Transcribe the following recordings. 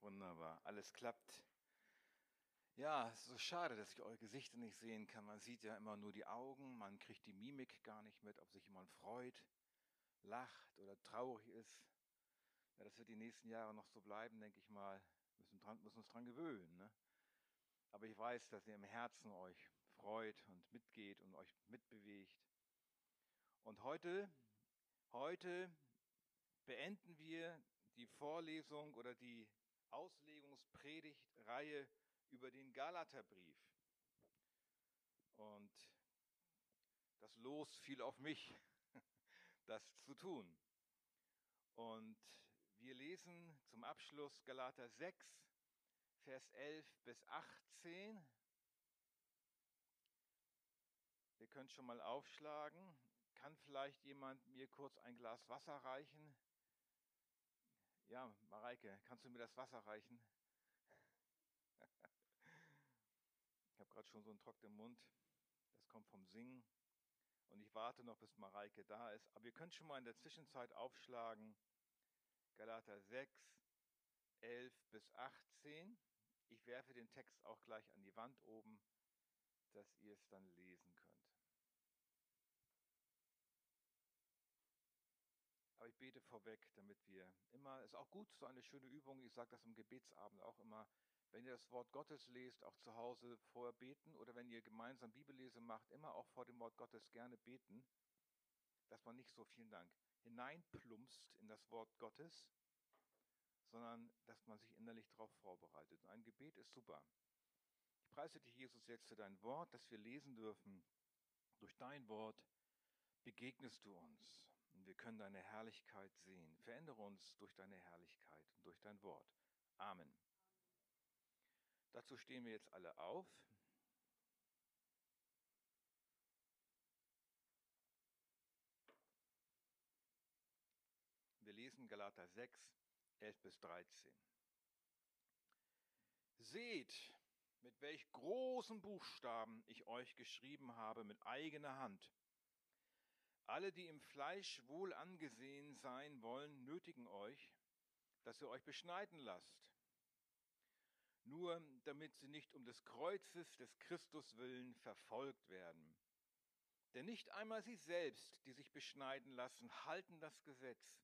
Wunderbar, alles klappt. Ja, es ist so schade, dass ich eure Gesichter nicht sehen kann. Man sieht ja immer nur die Augen, man kriegt die Mimik gar nicht mit, ob sich jemand freut, lacht oder traurig ist. Ja, das wird die nächsten Jahre noch so bleiben, denke ich mal. Wir müssen, dran, müssen uns dran gewöhnen. Ne? Aber ich weiß, dass ihr im Herzen euch freut und mitgeht und euch mitbewegt. Und heute, heute beenden wir die Vorlesung oder die Auslegungspredigtreihe über den Galaterbrief. Und das Los fiel auf mich, das zu tun. Und wir lesen zum Abschluss Galater 6, Vers 11 bis 18. Ihr könnt schon mal aufschlagen. Kann vielleicht jemand mir kurz ein Glas Wasser reichen? Ja, Mareike, kannst du mir das Wasser reichen? ich habe gerade schon so einen trockenen Mund. Das kommt vom Singen. Und ich warte noch, bis Mareike da ist. Aber ihr könnt schon mal in der Zwischenzeit aufschlagen. Galater 6, 11 bis 18. Ich werfe den Text auch gleich an die Wand oben, dass ihr es dann lesen könnt. Bete vorweg, damit wir immer, ist auch gut, so eine schöne Übung, ich sage das im Gebetsabend auch immer, wenn ihr das Wort Gottes lest, auch zu Hause vorher beten oder wenn ihr gemeinsam Bibellese macht, immer auch vor dem Wort Gottes gerne beten, dass man nicht so, vielen Dank, hineinplumpst in das Wort Gottes, sondern dass man sich innerlich darauf vorbereitet. Und ein Gebet ist super. Ich preise dich, Jesus, jetzt für dein Wort, dass wir lesen dürfen. Durch dein Wort begegnest du uns. Wir können deine Herrlichkeit sehen. Verändere uns durch deine Herrlichkeit und durch dein Wort. Amen. Dazu stehen wir jetzt alle auf. Wir lesen Galater 6, 11 bis 13. Seht, mit welch großen Buchstaben ich euch geschrieben habe mit eigener Hand alle, die im Fleisch wohl angesehen sein wollen, nötigen euch, dass ihr euch beschneiden lasst. Nur damit sie nicht um des Kreuzes des Christus willen verfolgt werden. Denn nicht einmal sie selbst, die sich beschneiden lassen, halten das Gesetz,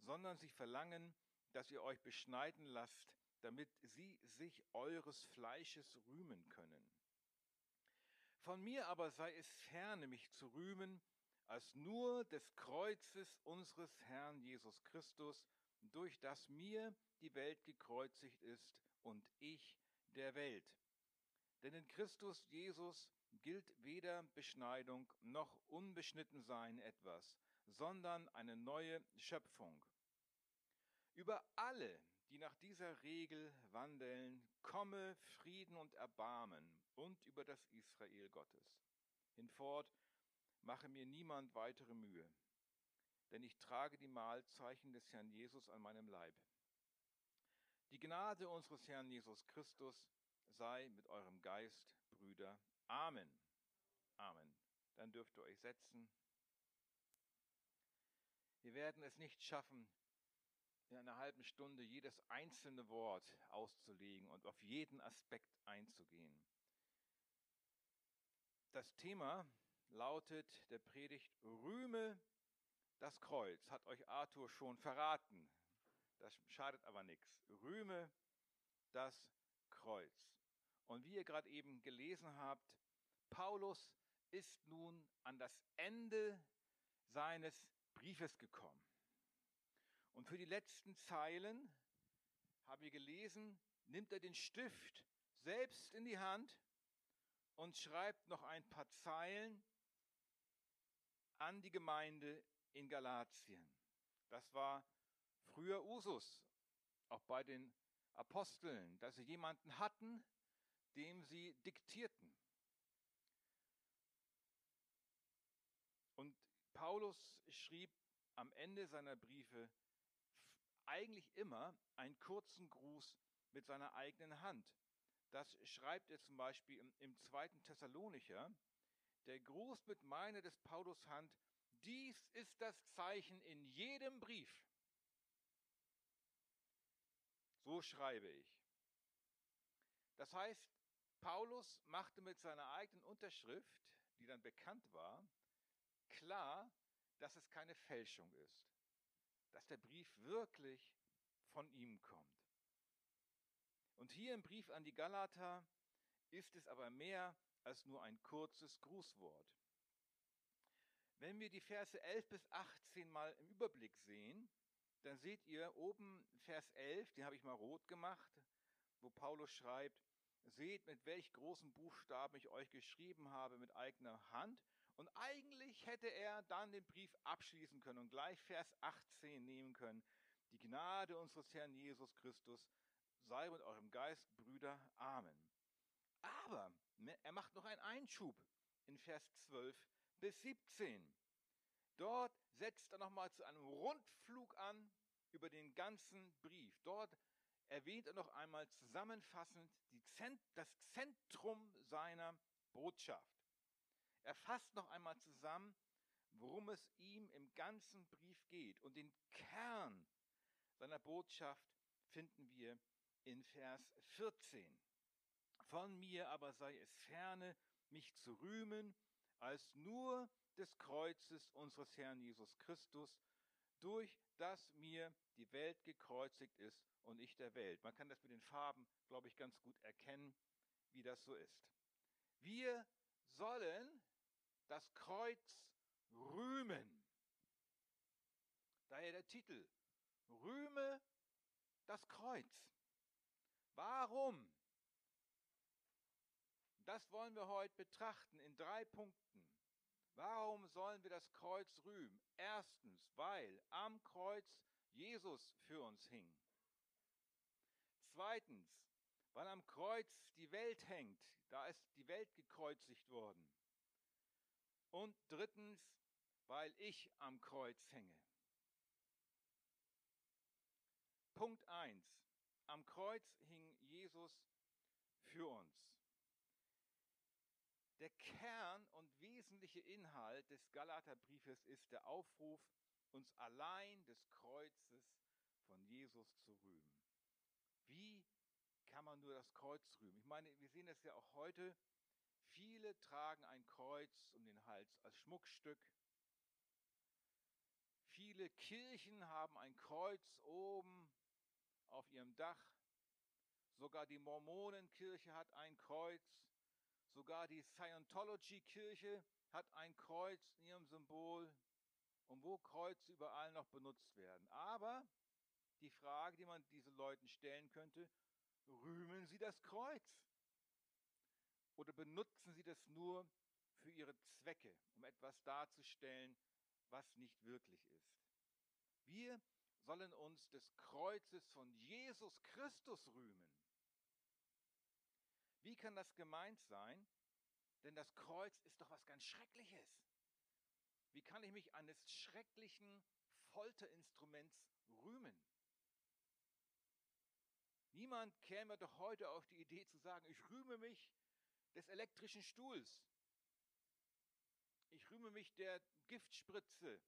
sondern sie verlangen, dass ihr euch beschneiden lasst, damit sie sich eures Fleisches rühmen können. Von mir aber sei es ferne, mich zu rühmen, als nur des Kreuzes unseres Herrn Jesus Christus, durch das mir die Welt gekreuzigt ist und ich der Welt. Denn in Christus Jesus gilt weder Beschneidung noch Unbeschnittensein etwas, sondern eine neue Schöpfung. Über alle, die nach dieser Regel wandeln, komme Frieden und Erbarmen und über das Israel Gottes. Hinfort mache mir niemand weitere Mühe, denn ich trage die Mahlzeichen des Herrn Jesus an meinem Leib. Die Gnade unseres Herrn Jesus Christus sei mit eurem Geist, Brüder. Amen. Amen. Dann dürft ihr euch setzen. Wir werden es nicht schaffen, in einer halben Stunde jedes einzelne Wort auszulegen und auf jeden Aspekt einzugehen. Das Thema lautet der Predigt, rühme das Kreuz. Hat euch Arthur schon verraten. Das schadet aber nichts. Rühme das Kreuz. Und wie ihr gerade eben gelesen habt, Paulus ist nun an das Ende seines Briefes gekommen. Und für die letzten Zeilen haben wir gelesen, nimmt er den Stift selbst in die Hand und schreibt noch ein paar Zeilen an die Gemeinde in Galatien. Das war früher Usus, auch bei den Aposteln, dass sie jemanden hatten, dem sie diktierten. Und Paulus schrieb am Ende seiner Briefe eigentlich immer einen kurzen Gruß mit seiner eigenen Hand. Das schreibt er zum Beispiel im, im zweiten Thessalonicher, der Gruß mit meine des Paulus Hand, dies ist das Zeichen in jedem Brief. So schreibe ich. Das heißt, Paulus machte mit seiner eigenen Unterschrift, die dann bekannt war, klar, dass es keine Fälschung ist, dass der Brief wirklich von ihm kommt. Und hier im Brief an die Galater ist es aber mehr als nur ein kurzes Grußwort. Wenn wir die Verse 11 bis 18 mal im Überblick sehen, dann seht ihr oben Vers 11, den habe ich mal rot gemacht, wo Paulus schreibt, seht, mit welch großen Buchstaben ich euch geschrieben habe mit eigener Hand. Und eigentlich hätte er dann den Brief abschließen können und gleich Vers 18 nehmen können. Die Gnade unseres Herrn Jesus Christus sei mit eurem Geist, Brüder. Amen. Aber er macht noch einen Einschub in Vers 12 bis 17. Dort setzt er nochmal zu einem Rundflug an über den ganzen Brief. Dort erwähnt er noch einmal zusammenfassend Zent das Zentrum seiner Botschaft. Er fasst noch einmal zusammen, worum es ihm im ganzen Brief geht. Und den Kern seiner Botschaft finden wir in Vers 14. Von mir aber sei es ferne, mich zu rühmen, als nur des Kreuzes unseres Herrn Jesus Christus, durch das mir die Welt gekreuzigt ist und ich der Welt. Man kann das mit den Farben, glaube ich, ganz gut erkennen, wie das so ist. Wir sollen das Kreuz rühmen. Daher der Titel, Rühme das Kreuz. Warum? Das wollen wir heute betrachten in drei Punkten. Warum sollen wir das Kreuz rühmen? Erstens, weil am Kreuz Jesus für uns hing. Zweitens, weil am Kreuz die Welt hängt, da ist die Welt gekreuzigt worden. Und drittens, weil ich am Kreuz hänge. Punkt 1. Am Kreuz hing Jesus für uns. Der Kern und wesentliche Inhalt des Galaterbriefes ist der Aufruf, uns allein des Kreuzes von Jesus zu rühmen. Wie kann man nur das Kreuz rühmen? Ich meine, wir sehen das ja auch heute. Viele tragen ein Kreuz um den Hals als Schmuckstück. Viele Kirchen haben ein Kreuz oben auf ihrem Dach. Sogar die Mormonenkirche hat ein Kreuz. Sogar die Scientology-Kirche hat ein Kreuz in ihrem Symbol und wo Kreuze überall noch benutzt werden. Aber die Frage, die man diesen Leuten stellen könnte, rühmen sie das Kreuz? Oder benutzen sie das nur für ihre Zwecke, um etwas darzustellen, was nicht wirklich ist? Wir sollen uns des Kreuzes von Jesus Christus rühmen. Wie kann das gemeint sein? Denn das Kreuz ist doch was ganz Schreckliches. Wie kann ich mich eines schrecklichen Folterinstruments rühmen? Niemand käme doch heute auf die Idee zu sagen, ich rühme mich des elektrischen Stuhls. Ich rühme mich der Giftspritze.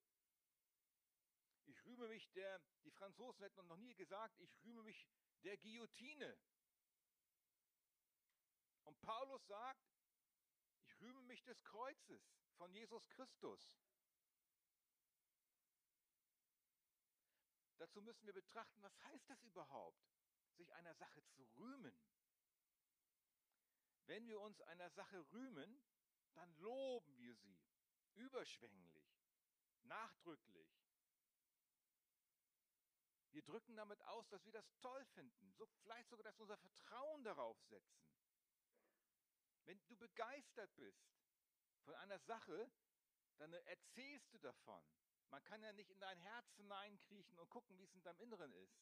Ich rühme mich der, die Franzosen hätten noch nie gesagt, ich rühme mich der Guillotine. Paulus sagt, ich rühme mich des Kreuzes von Jesus Christus. Dazu müssen wir betrachten, was heißt das überhaupt, sich einer Sache zu rühmen. Wenn wir uns einer Sache rühmen, dann loben wir sie überschwänglich, nachdrücklich. Wir drücken damit aus, dass wir das toll finden, so vielleicht sogar, dass wir unser Vertrauen darauf setzen. Wenn du begeistert bist von einer Sache, dann erzählst du davon. Man kann ja nicht in dein Herz hineinkriechen und gucken, wie es in deinem Inneren ist.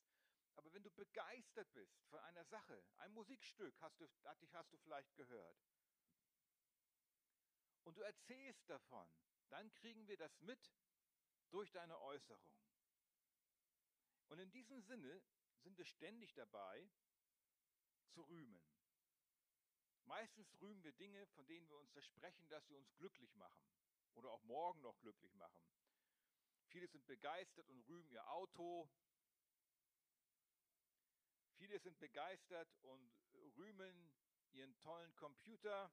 Aber wenn du begeistert bist von einer Sache, ein Musikstück hast du, hast du vielleicht gehört, und du erzählst davon, dann kriegen wir das mit durch deine Äußerung. Und in diesem Sinne sind wir ständig dabei zu rühmen. Meistens rühmen wir Dinge, von denen wir uns versprechen, dass sie uns glücklich machen oder auch morgen noch glücklich machen. Viele sind begeistert und rühmen ihr Auto. Viele sind begeistert und rühmen ihren tollen Computer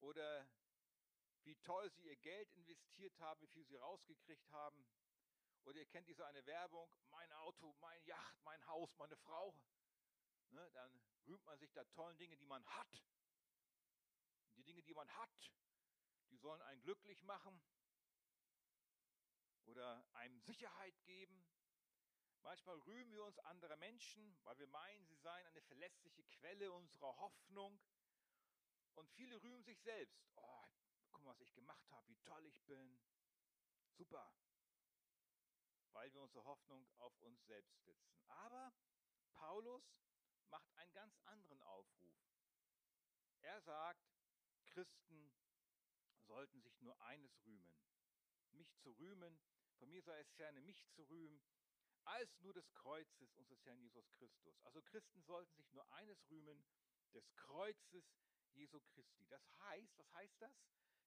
oder wie toll sie ihr Geld investiert haben, wie viel sie rausgekriegt haben. Oder ihr kennt diese eine Werbung, mein Auto, mein Yacht, mein Haus, meine Frau. Ne, dann rühmt man sich der tollen Dinge, die man hat. Die Dinge, die man hat, die sollen einen glücklich machen oder einem Sicherheit geben. Manchmal rühmen wir uns anderer Menschen, weil wir meinen, sie seien eine verlässliche Quelle unserer Hoffnung. Und viele rühmen sich selbst. Oh, guck mal, was ich gemacht habe, wie toll ich bin. Super. Weil wir unsere Hoffnung auf uns selbst setzen. Aber Paulus macht einen ganz anderen Aufruf. Er sagt, Christen sollten sich nur eines rühmen. Mich zu rühmen, von mir sei es ferne, mich zu rühmen, als nur des Kreuzes unseres Herrn Jesus Christus. Also Christen sollten sich nur eines rühmen, des Kreuzes Jesu Christi. Das heißt, was heißt das?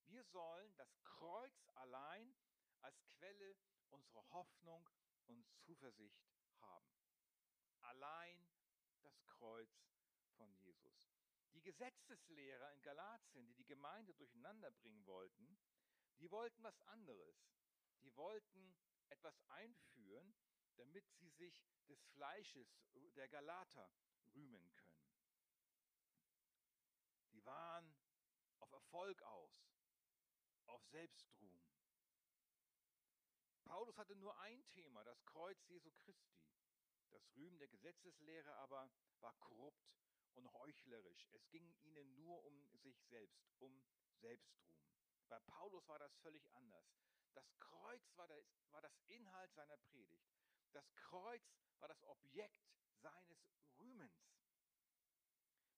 Wir sollen das Kreuz allein als Quelle unserer Hoffnung und Zuversicht haben. Allein das Kreuz von Jesus. Die Gesetzeslehrer in Galatien, die die Gemeinde durcheinander bringen wollten, die wollten was anderes. Die wollten etwas einführen, damit sie sich des Fleisches der Galater rühmen können. Die waren auf Erfolg aus, auf Selbstruhm. Paulus hatte nur ein Thema, das Kreuz Jesu Christi. Das Rühmen der Gesetzeslehre aber war korrupt und heuchlerisch. Es ging ihnen nur um sich selbst, um Selbstruhm. Bei Paulus war das völlig anders. Das Kreuz war, das, war das Inhalt seiner Predigt. Das Kreuz war das Objekt seines Rühmens.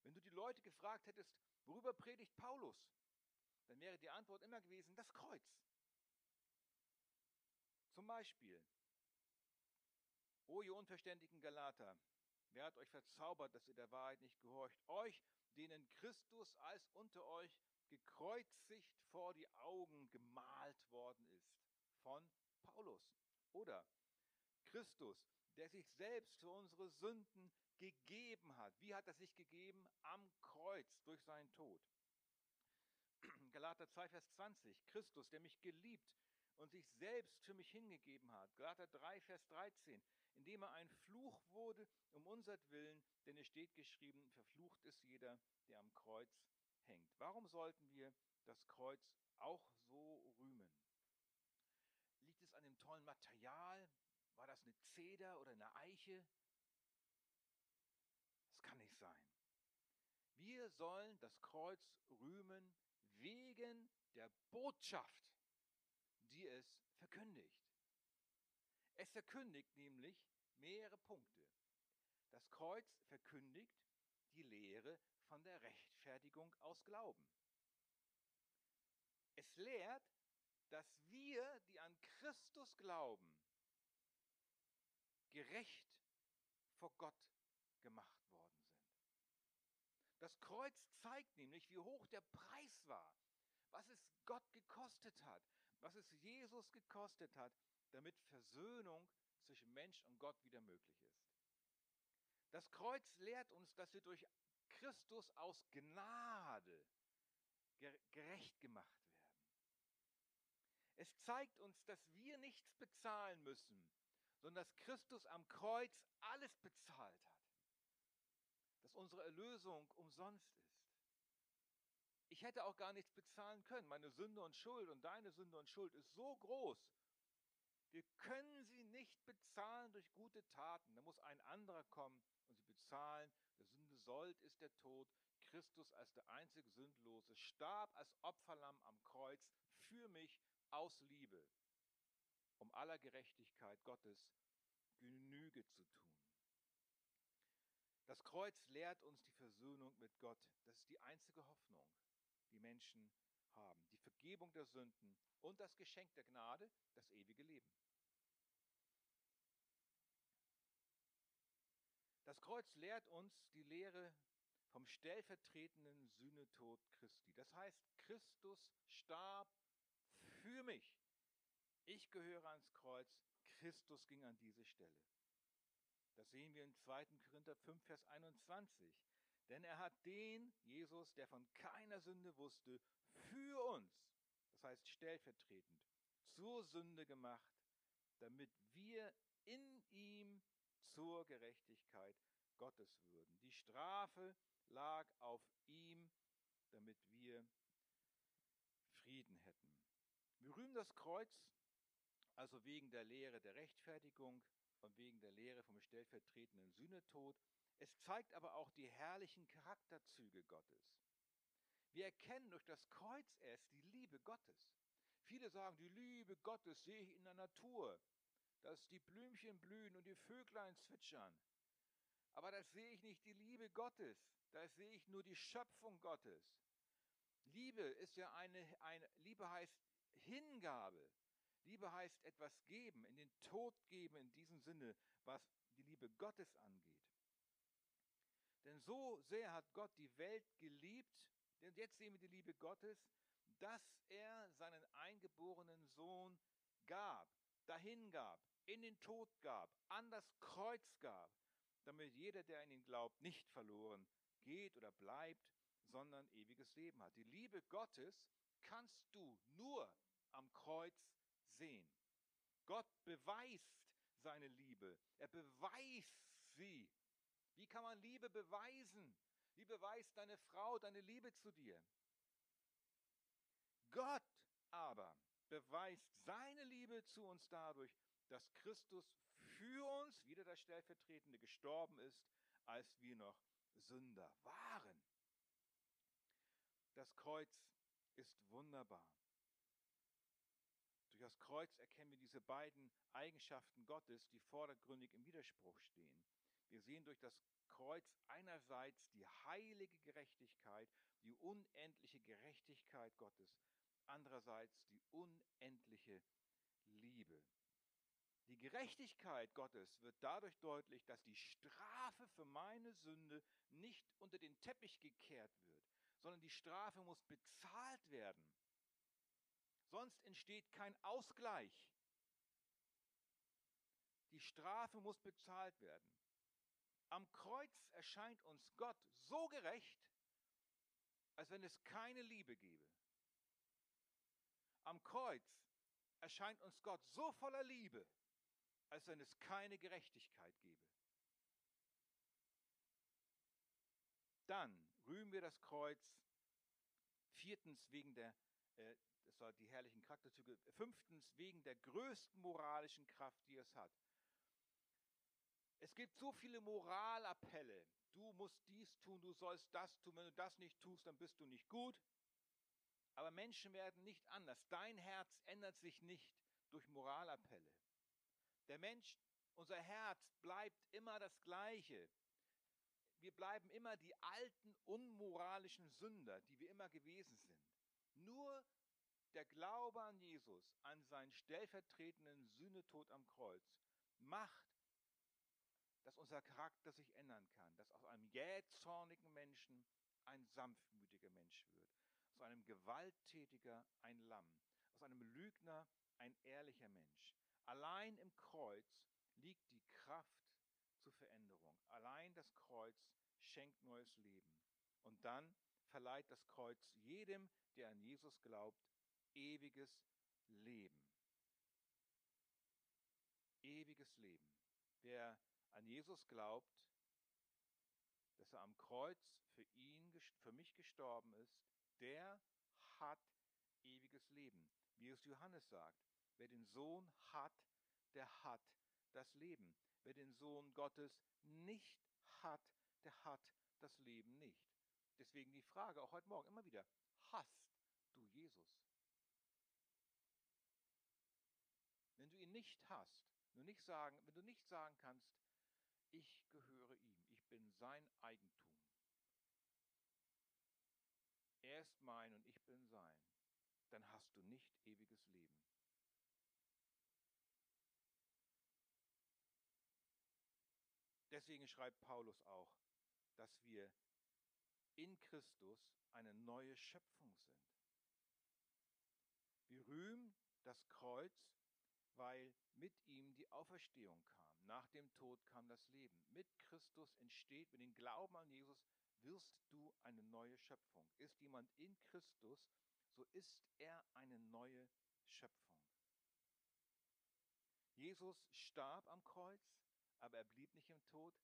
Wenn du die Leute gefragt hättest, worüber predigt Paulus, dann wäre die Antwort immer gewesen, das Kreuz. Zum Beispiel, O ihr unverständigen Galater, wer hat euch verzaubert, dass ihr der Wahrheit nicht gehorcht? Euch, denen Christus als unter euch gekreuzigt vor die Augen gemalt worden ist von Paulus. Oder Christus, der sich selbst für unsere Sünden gegeben hat. Wie hat er sich gegeben? Am Kreuz durch seinen Tod. Galater 2, Vers 20. Christus, der mich geliebt und sich selbst für mich hingegeben hat. Galater 3, Vers 13. Indem er ein Fluch wurde um unsertwillen, denn es steht geschrieben, verflucht ist jeder, der am Kreuz hängt. Warum sollten wir das Kreuz auch so rühmen? Liegt es an dem tollen Material, war das eine Zeder oder eine Eiche? Das kann nicht sein. Wir sollen das Kreuz rühmen wegen der Botschaft, die es verkündigt. Es verkündigt nämlich mehrere Punkte. Das Kreuz verkündigt die Lehre von der Rechtfertigung aus Glauben. Es lehrt, dass wir, die an Christus glauben, gerecht vor Gott gemacht worden sind. Das Kreuz zeigt nämlich, wie hoch der Preis war, was es Gott gekostet hat, was es Jesus gekostet hat, damit Versöhnung zwischen Mensch und Gott wieder möglich ist. Das Kreuz lehrt uns, dass wir durch Christus aus Gnade gerecht gemacht werden. Es zeigt uns, dass wir nichts bezahlen müssen, sondern dass Christus am Kreuz alles bezahlt hat. Dass unsere Erlösung umsonst ist. Ich hätte auch gar nichts bezahlen können. Meine Sünde und Schuld und deine Sünde und Schuld ist so groß. Wir können sie nicht bezahlen durch gute Taten. Da muss ein anderer kommen und sie bezahlen. Der Sünde Sold ist der Tod. Christus als der einzige Sündlose starb als Opferlamm am Kreuz für mich aus Liebe um aller Gerechtigkeit Gottes Genüge zu tun. Das Kreuz lehrt uns die Versöhnung mit Gott. Das ist die einzige Hoffnung, die Menschen haben. Die Vergebung der Sünden und das Geschenk der Gnade, das ewige Leben. Das Kreuz lehrt uns die Lehre vom stellvertretenden Sühnetod Christi. Das heißt, Christus starb für mich. Ich gehöre ans Kreuz, Christus ging an diese Stelle. Das sehen wir in 2. Korinther 5, Vers 21. Denn er hat den, Jesus, der von keiner Sünde wusste, für uns, das heißt stellvertretend, zur Sünde gemacht, damit wir in ihm zur Gerechtigkeit Gottes würden. Die Strafe lag auf ihm, damit wir Frieden hätten. Wir rühmen das Kreuz also wegen der Lehre der Rechtfertigung und wegen der Lehre vom stellvertretenden Sühnetod. Es zeigt aber auch die herrlichen Charakterzüge Gottes. Wir erkennen durch das Kreuz erst die Liebe Gottes. Viele sagen, die Liebe Gottes sehe ich in der Natur, dass die Blümchen blühen und die Vöglein zwitschern. Aber das sehe ich nicht die Liebe Gottes, das sehe ich nur die Schöpfung Gottes. Liebe ist ja eine, eine Liebe heißt Hingabe. Liebe heißt etwas geben, in den Tod geben, in diesem Sinne, was die Liebe Gottes angeht. Denn so sehr hat Gott die Welt geliebt, denn jetzt sehen wir die Liebe Gottes, dass er seinen eingeborenen Sohn gab, dahin gab, in den Tod gab, an das Kreuz gab, damit jeder, der an ihn glaubt, nicht verloren geht oder bleibt, sondern ewiges Leben hat. Die Liebe Gottes kannst du nur am Kreuz sehen. Gott beweist seine Liebe. Er beweist sie. Wie kann man Liebe beweisen? Wie beweist deine Frau deine Liebe zu dir? Gott aber beweist seine Liebe zu uns dadurch, dass Christus für uns, wieder das Stellvertretende, gestorben ist, als wir noch Sünder waren. Das Kreuz ist wunderbar. Durch das Kreuz erkennen wir diese beiden Eigenschaften Gottes, die vordergründig im Widerspruch stehen. Wir sehen durch das Kreuz einerseits die heilige Gerechtigkeit, die unendliche Gerechtigkeit Gottes, andererseits die unendliche Liebe. Die Gerechtigkeit Gottes wird dadurch deutlich, dass die Strafe für meine Sünde nicht unter den Teppich gekehrt wird, sondern die Strafe muss bezahlt werden. Sonst entsteht kein Ausgleich. Die Strafe muss bezahlt werden. Am Kreuz erscheint uns Gott so gerecht, als wenn es keine Liebe gäbe. Am Kreuz erscheint uns Gott so voller Liebe, als wenn es keine Gerechtigkeit gäbe. Dann rühmen wir das Kreuz viertens wegen der äh, das war die herrlichen Charakterzüge. Fünftens, wegen der größten moralischen Kraft, die es hat. Es gibt so viele Moralappelle. Du musst dies tun, du sollst das tun. Wenn du das nicht tust, dann bist du nicht gut. Aber Menschen werden nicht anders. Dein Herz ändert sich nicht durch Moralappelle. Der Mensch, unser Herz bleibt immer das Gleiche. Wir bleiben immer die alten, unmoralischen Sünder, die wir immer gewesen sind. Nur der Glaube an Jesus, an seinen stellvertretenden Sühnetod am Kreuz, macht, dass unser Charakter sich ändern kann, dass aus einem jähzornigen Menschen ein sanftmütiger Mensch wird, aus einem Gewalttätiger ein Lamm, aus einem Lügner ein ehrlicher Mensch. Allein im Kreuz liegt die Kraft zur Veränderung. Allein das Kreuz schenkt neues Leben. Und dann verleiht das Kreuz jedem, der an Jesus glaubt, ewiges Leben. Ewiges Leben. Wer an Jesus glaubt, dass er am Kreuz für ihn, für mich gestorben ist, der hat ewiges Leben. Wie es Johannes sagt, wer den Sohn hat, der hat das Leben. Wer den Sohn Gottes nicht hat, der hat das Leben nicht. Deswegen die Frage auch heute Morgen immer wieder, hast du Jesus? Wenn du ihn nicht hast, du nicht sagen, wenn du nicht sagen kannst, ich gehöre ihm, ich bin sein Eigentum. Er ist mein und ich bin sein, dann hast du nicht ewiges Leben. Deswegen schreibt Paulus auch, dass wir in Christus eine neue Schöpfung sind. Wir rühmen das Kreuz weil mit ihm die Auferstehung kam. Nach dem Tod kam das Leben. Mit Christus entsteht, mit dem Glauben an Jesus, wirst du eine neue Schöpfung. Ist jemand in Christus, so ist er eine neue Schöpfung. Jesus starb am Kreuz, aber er blieb nicht im Tod.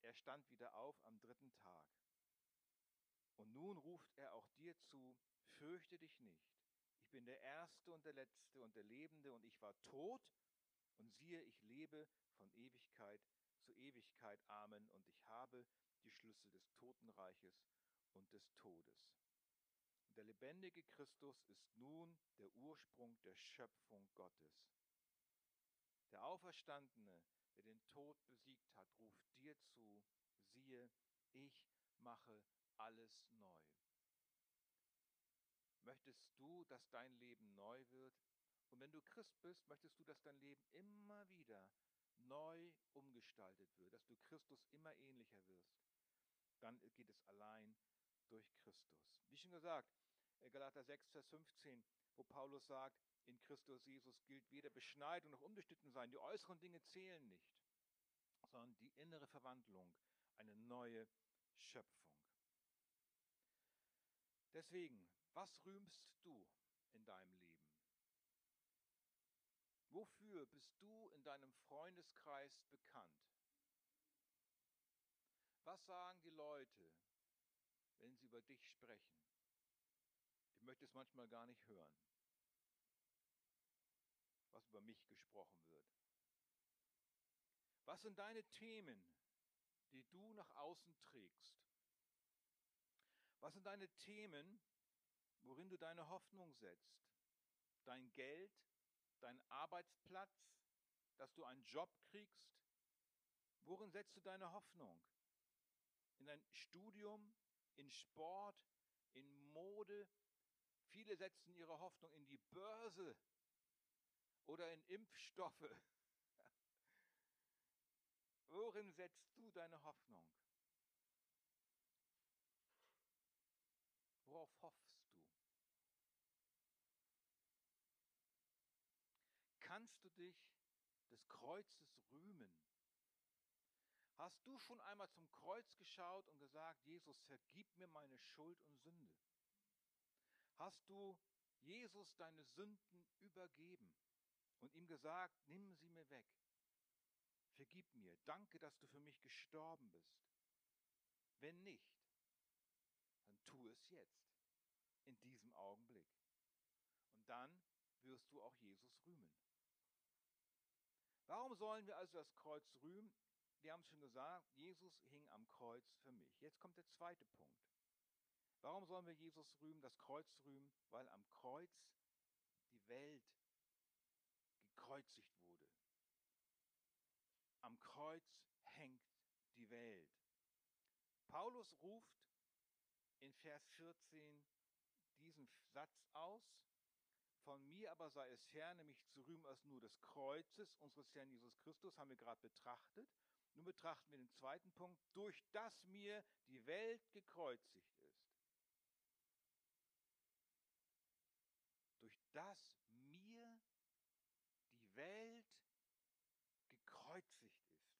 Er stand wieder auf am dritten Tag. Und nun ruft er auch dir zu, fürchte dich nicht. Ich bin der Erste und der Letzte und der Lebende und ich war tot und siehe, ich lebe von Ewigkeit zu Ewigkeit. Amen. Und ich habe die Schlüssel des Totenreiches und des Todes. Der lebendige Christus ist nun der Ursprung der Schöpfung Gottes. Der Auferstandene, der den Tod besiegt hat, ruft dir zu, siehe, ich mache alles neu. Möchtest du, dass dein Leben neu wird? Und wenn du Christ bist, möchtest du, dass dein Leben immer wieder neu umgestaltet wird, dass du Christus immer ähnlicher wirst? Dann geht es allein durch Christus. Wie schon gesagt, äh, Galater 6, Vers 15, wo Paulus sagt, in Christus Jesus gilt weder Beschneidung noch Unbeschnitten sein. Die äußeren Dinge zählen nicht, sondern die innere Verwandlung, eine neue Schöpfung. Deswegen, was rühmst du in deinem Leben? Wofür bist du in deinem Freundeskreis bekannt? Was sagen die Leute, wenn sie über dich sprechen? Ich möchte es manchmal gar nicht hören was über mich gesprochen wird. Was sind deine Themen, die du nach außen trägst? Was sind deine Themen, worin du deine Hoffnung setzt? Dein Geld, dein Arbeitsplatz, dass du einen Job kriegst? Worin setzt du deine Hoffnung? In dein Studium, in Sport, in Mode? Viele setzen ihre Hoffnung in die Börse oder in Impfstoffe. Worin setzt du deine Hoffnung? Kannst du dich des Kreuzes rühmen? Hast du schon einmal zum Kreuz geschaut und gesagt, Jesus, vergib mir meine Schuld und Sünde? Hast du Jesus deine Sünden übergeben? und ihm gesagt, nimm sie mir weg. Vergib mir, danke, dass du für mich gestorben bist. Wenn nicht, dann tu es jetzt, in diesem Augenblick. Und dann wirst du auch Jesus rühmen. Warum sollen wir also das Kreuz rühmen? Wir haben es schon gesagt, Jesus hing am Kreuz für mich. Jetzt kommt der zweite Punkt. Warum sollen wir Jesus rühmen, das Kreuz rühmen? Weil am Kreuz die Welt gekreuzigt wurde. Am Kreuz hängt die Welt. Paulus ruft in Vers 14 diesen Satz aus, von mir aber sei es ferne, mich zu rühmen als nur des Kreuzes unseres Herrn Jesus Christus, haben wir gerade betrachtet. Nun betrachten wir den zweiten Punkt, durch das mir die Welt gekreuzigt ist. Durch das mir die Welt gekreuzigt ist.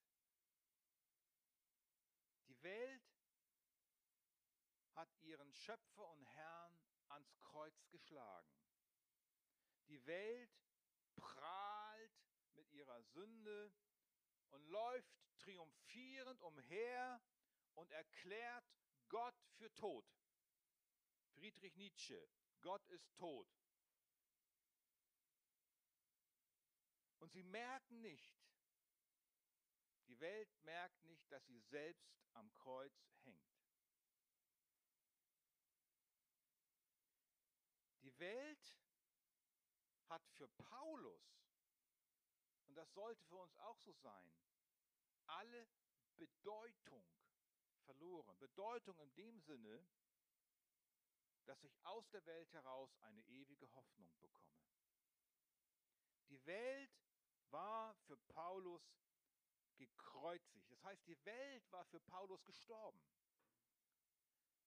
Die Welt hat ihren Schöpfer und Herrn ans Kreuz geschlagen. Die Welt prahlt mit ihrer Sünde und läuft triumphierend umher und erklärt Gott für tot. Friedrich Nietzsche, Gott ist tot. Und sie merken nicht, die Welt merkt nicht, dass sie selbst am Kreuz hängt. Die Welt hat für Paulus, und das sollte für uns auch so sein, alle Bedeutung verloren. Bedeutung in dem Sinne, dass ich aus der Welt heraus eine ewige Hoffnung bekomme. Die Welt war für Paulus gekreuzigt. Das heißt, die Welt war für Paulus gestorben.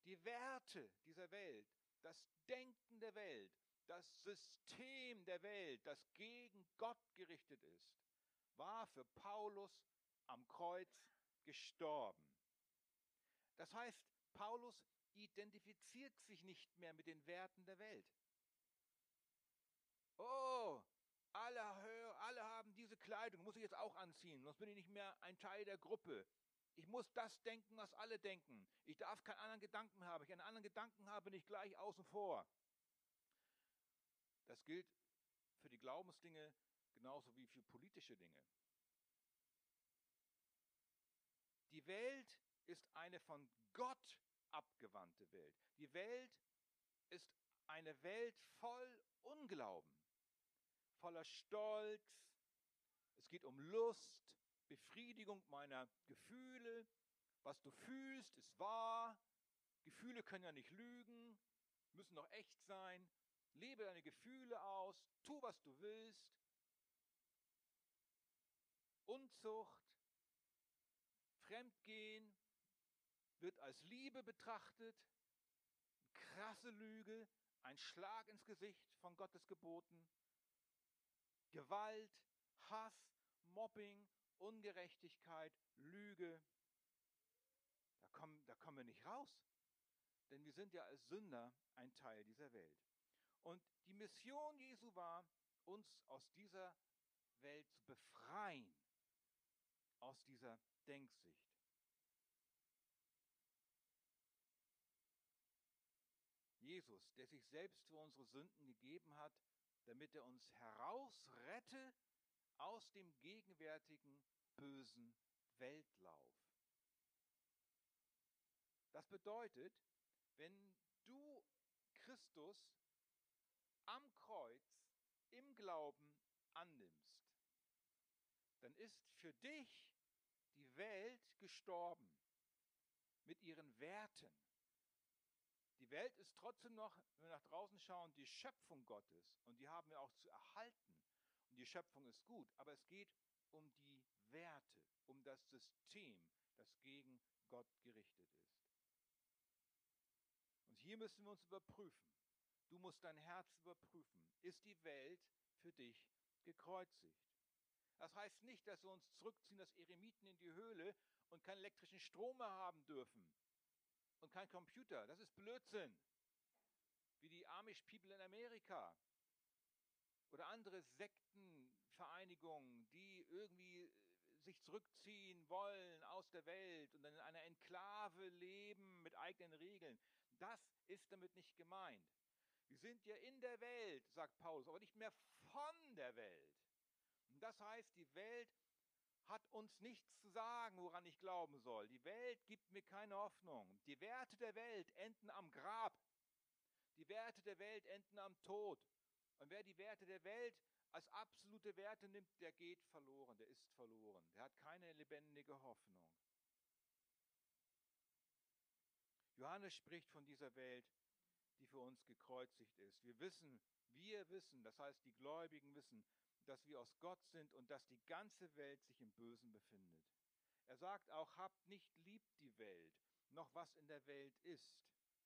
Die Werte dieser Welt, das Denken der Welt, das System der Welt, das gegen Gott gerichtet ist, war für Paulus am Kreuz gestorben. Das heißt, Paulus identifiziert sich nicht mehr mit den Werten der Welt. Oh, alle, alle haben diese Kleidung, muss ich jetzt auch anziehen, sonst bin ich nicht mehr ein Teil der Gruppe. Ich muss das denken, was alle denken. Ich darf keinen anderen Gedanken haben. Ich einen anderen Gedanken habe, bin ich gleich außen vor. Das gilt für die Glaubensdinge genauso wie für politische Dinge. Die Welt ist eine von Gott abgewandte Welt. Die Welt ist eine Welt voll Unglauben, voller Stolz. Es geht um Lust, Befriedigung meiner Gefühle. Was du fühlst, ist wahr. Gefühle können ja nicht lügen, müssen doch echt sein. Lebe deine Gefühle aus, tu, was du willst. Unzucht, Fremdgehen wird als Liebe betrachtet. Krasse Lüge, ein Schlag ins Gesicht von Gottes Geboten. Gewalt, Hass, Mobbing, Ungerechtigkeit, Lüge. Da kommen, da kommen wir nicht raus. Denn wir sind ja als Sünder ein Teil dieser Welt. Und die Mission Jesu war, uns aus dieser Welt zu befreien, aus dieser Denksicht. Jesus, der sich selbst für unsere Sünden gegeben hat, damit er uns herausrette aus dem gegenwärtigen bösen Weltlauf. Das bedeutet, wenn du Christus am Kreuz im Glauben annimmst, dann ist für dich die Welt gestorben mit ihren Werten. Die Welt ist trotzdem noch, wenn wir nach draußen schauen, die Schöpfung Gottes und die haben wir auch zu erhalten. Und die Schöpfung ist gut, aber es geht um die Werte, um das System, das gegen Gott gerichtet ist. Und hier müssen wir uns überprüfen. Du musst dein Herz überprüfen. Ist die Welt für dich gekreuzigt? Das heißt nicht, dass wir uns zurückziehen als Eremiten in die Höhle und keinen elektrischen Strom mehr haben dürfen und kein Computer. Das ist Blödsinn. Wie die Amish People in Amerika oder andere Sektenvereinigungen, die irgendwie äh, sich zurückziehen wollen aus der Welt und dann in einer Enklave leben mit eigenen Regeln. Das ist damit nicht gemeint. Sind ja in der Welt, sagt Paulus, aber nicht mehr von der Welt. Und das heißt, die Welt hat uns nichts zu sagen, woran ich glauben soll. Die Welt gibt mir keine Hoffnung. Die Werte der Welt enden am Grab. Die Werte der Welt enden am Tod. Und wer die Werte der Welt als absolute Werte nimmt, der geht verloren, der ist verloren, der hat keine lebendige Hoffnung. Johannes spricht von dieser Welt, die für uns gekreuzigt ist. Wir wissen, wir wissen, das heißt die Gläubigen wissen, dass wir aus Gott sind und dass die ganze Welt sich im Bösen befindet. Er sagt auch, habt nicht lieb die Welt, noch was in der Welt ist.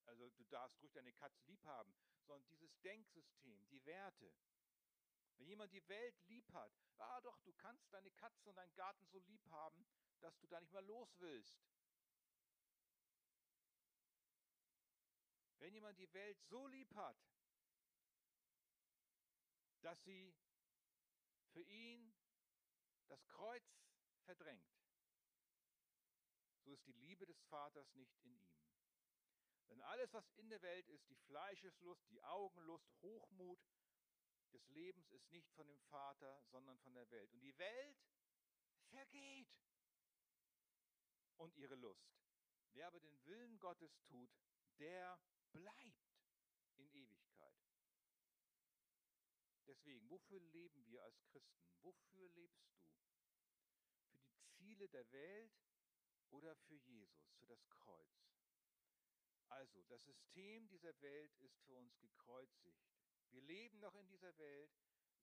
Also du darfst ruhig deine Katze lieb haben, sondern dieses Denksystem, die Werte. Wenn jemand die Welt lieb hat, ah doch, du kannst deine Katze und deinen Garten so lieb haben, dass du da nicht mehr los willst. Wenn jemand die Welt so lieb hat, dass sie für ihn das Kreuz verdrängt, so ist die Liebe des Vaters nicht in ihm. Denn alles, was in der Welt ist, die Fleischeslust, die Augenlust, Hochmut des Lebens, ist nicht von dem Vater, sondern von der Welt. Und die Welt vergeht und ihre Lust. Wer aber den Willen Gottes tut, der bleibt in Ewigkeit. Deswegen, wofür leben wir als Christen? Wofür lebst du? Für die Ziele der Welt oder für Jesus, für das Kreuz? Also, das System dieser Welt ist für uns gekreuzigt. Wir leben noch in dieser Welt,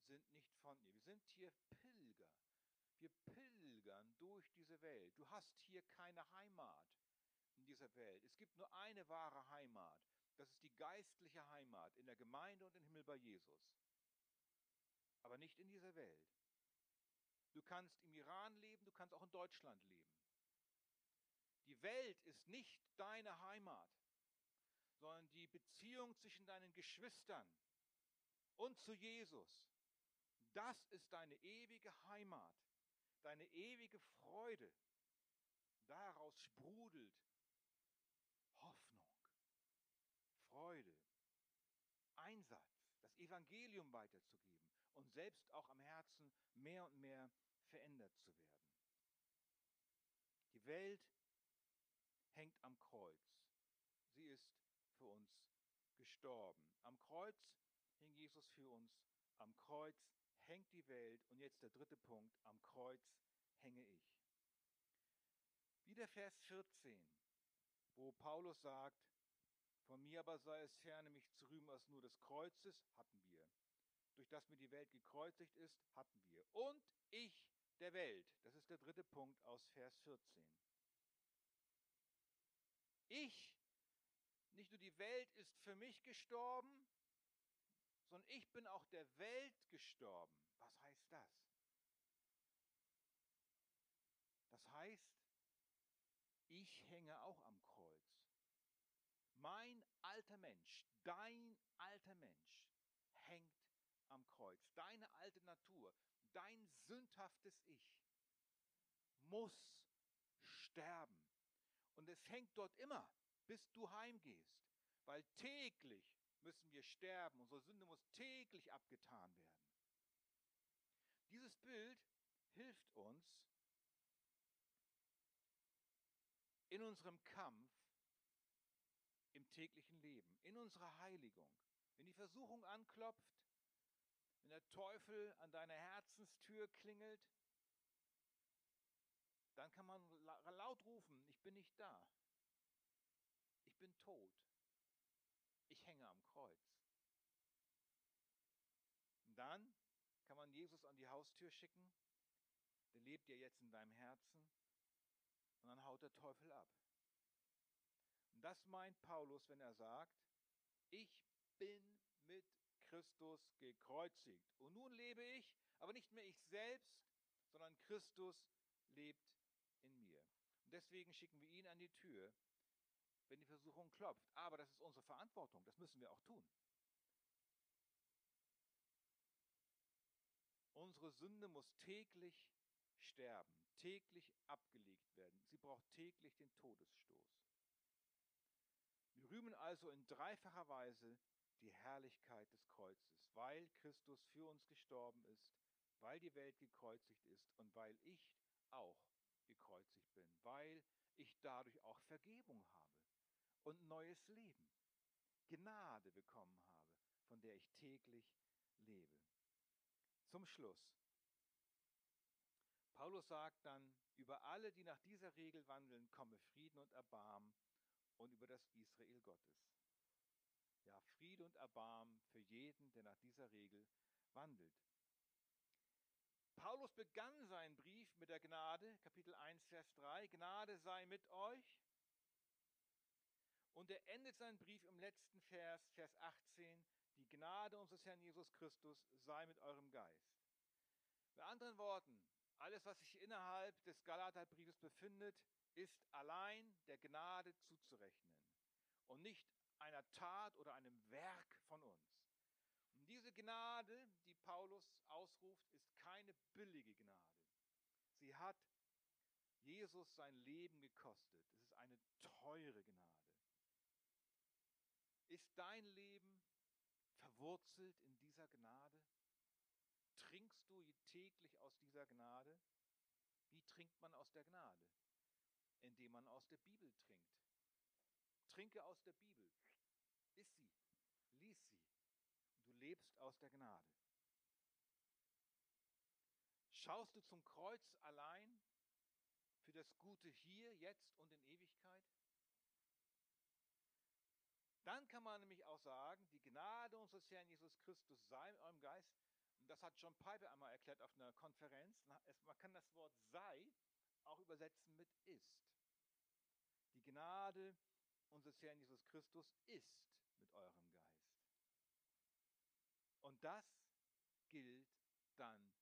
sind nicht von ihr. Wir sind hier Pilger. Wir pilgern durch diese Welt. Du hast hier keine Heimat in dieser Welt. Es gibt nur eine wahre Heimat. Das ist die geistliche Heimat in der Gemeinde und im Himmel bei Jesus. Aber nicht in dieser Welt. Du kannst im Iran leben, du kannst auch in Deutschland leben. Die Welt ist nicht deine Heimat, sondern die Beziehung zwischen deinen Geschwistern und zu Jesus. Das ist deine ewige Heimat, deine ewige Freude. Daraus sprudelt Hoffnung, Freude, Einsatz, das Evangelium weiterzugeben und selbst auch am Herzen mehr und mehr verändert zu werden. Die Welt hängt am Kreuz. Sie ist für uns gestorben. Am Kreuz hing Jesus für uns. Am Kreuz hängt die Welt. Und jetzt der dritte Punkt. Am Kreuz hänge ich. Wieder Vers 14, wo Paulus sagt, von mir aber sei es ferne, mich zu rühmen als nur des Kreuzes, hatten wir. Durch das mir die Welt gekreuzigt ist, hatten wir. Und ich der Welt. Das ist der dritte Punkt aus Vers 14. Ich, nicht nur die Welt ist für mich gestorben, sondern ich bin auch der Welt gestorben. Was heißt das? Das heißt, ich hänge auch alter Mensch, dein alter Mensch hängt am Kreuz. Deine alte Natur, dein sündhaftes Ich muss sterben. Und es hängt dort immer, bis du heimgehst, weil täglich müssen wir sterben. Unsere Sünde muss täglich abgetan werden. Dieses Bild hilft uns in unserem Kampf täglichen Leben, in unserer Heiligung. Wenn die Versuchung anklopft, wenn der Teufel an deiner Herzenstür klingelt, dann kann man laut rufen, ich bin nicht da. Ich bin tot. Ich hänge am Kreuz. Und dann kann man Jesus an die Haustür schicken, der lebt ja jetzt in deinem Herzen, und dann haut der Teufel ab. Und das meint Paulus, wenn er sagt, ich bin mit Christus gekreuzigt. Und nun lebe ich, aber nicht mehr ich selbst, sondern Christus lebt in mir. Und deswegen schicken wir ihn an die Tür, wenn die Versuchung klopft. Aber das ist unsere Verantwortung, das müssen wir auch tun. Unsere Sünde muss täglich sterben, täglich abgelegt werden. Sie braucht täglich den Todesstoß. Rühmen also in dreifacher Weise die Herrlichkeit des Kreuzes, weil Christus für uns gestorben ist, weil die Welt gekreuzigt ist und weil ich auch gekreuzigt bin, weil ich dadurch auch Vergebung habe und neues Leben, Gnade bekommen habe, von der ich täglich lebe. Zum Schluss. Paulus sagt dann, über alle, die nach dieser Regel wandeln, komme Frieden und Erbarmen und über das Israel Gottes. Ja, Friede und Erbarmen für jeden, der nach dieser Regel wandelt. Paulus begann seinen Brief mit der Gnade, Kapitel 1, Vers 3, Gnade sei mit euch. Und er endet seinen Brief im letzten Vers, Vers 18, die Gnade unseres Herrn Jesus Christus sei mit eurem Geist. Mit anderen Worten, alles, was sich innerhalb des Galaterbriefes befindet, ist allein der Gnade zuzurechnen und nicht einer Tat oder einem Werk von uns. Und diese Gnade, die Paulus ausruft, ist keine billige Gnade. Sie hat Jesus sein Leben gekostet. Es ist eine teure Gnade. Ist dein Leben verwurzelt in dieser Gnade? Trinkst du täglich aus dieser Gnade? Wie trinkt man aus der Gnade? Indem man aus der Bibel trinkt. Trinke aus der Bibel. Iss sie. Lies sie. Du lebst aus der Gnade. Schaust du zum Kreuz allein für das Gute hier, jetzt und in Ewigkeit? Dann kann man nämlich auch sagen, die Gnade unseres Herrn Jesus Christus sei in eurem Geist. Und das hat John Piper einmal erklärt auf einer Konferenz. Man kann das Wort sei auch übersetzen mit ist. Die Gnade unseres Herrn Jesus Christus ist mit eurem Geist. Und das gilt dann